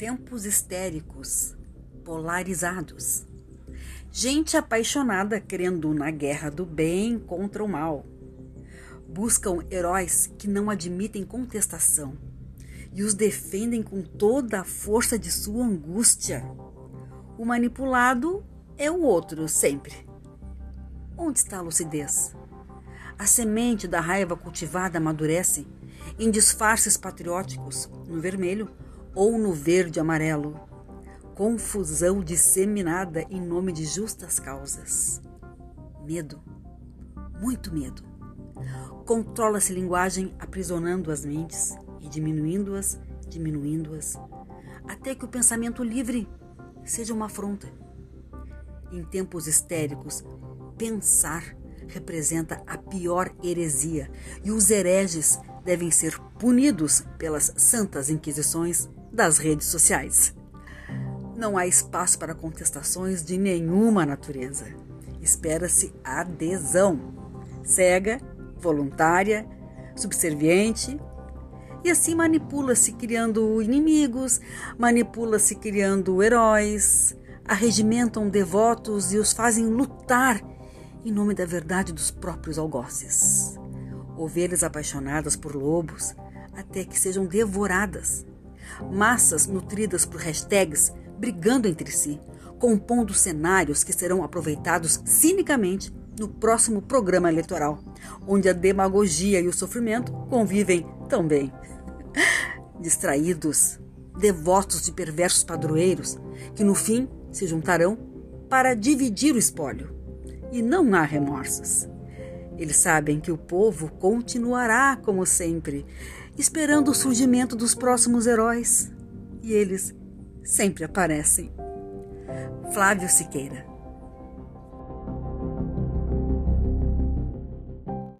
tempos histéricos, polarizados. Gente apaixonada querendo na guerra do bem contra o mal. Buscam heróis que não admitem contestação e os defendem com toda a força de sua angústia. O manipulado é o outro sempre. Onde está a lucidez? A semente da raiva cultivada amadurece em disfarces patrióticos no vermelho ou no verde amarelo. Confusão disseminada em nome de justas causas. Medo, muito medo. Controla-se linguagem aprisionando as mentes e diminuindo-as, diminuindo-as, até que o pensamento livre seja uma afronta. Em tempos histéricos, pensar representa a pior heresia e os hereges devem ser punidos pelas santas inquisições das redes sociais. Não há espaço para contestações de nenhuma natureza. Espera-se adesão cega, voluntária, subserviente e assim manipula-se criando inimigos, manipula-se criando heróis, arregimentam devotos e os fazem lutar em nome da verdade dos próprios algozes. Ovelhas apaixonadas por lobos até que sejam devoradas. Massas nutridas por hashtags brigando entre si, compondo cenários que serão aproveitados cinicamente no próximo programa eleitoral, onde a demagogia e o sofrimento convivem tão bem. Distraídos, devotos de perversos padroeiros, que no fim se juntarão para dividir o espólio. E não há remorsos. Eles sabem que o povo continuará como sempre, esperando o surgimento dos próximos heróis. E eles sempre aparecem. Flávio Siqueira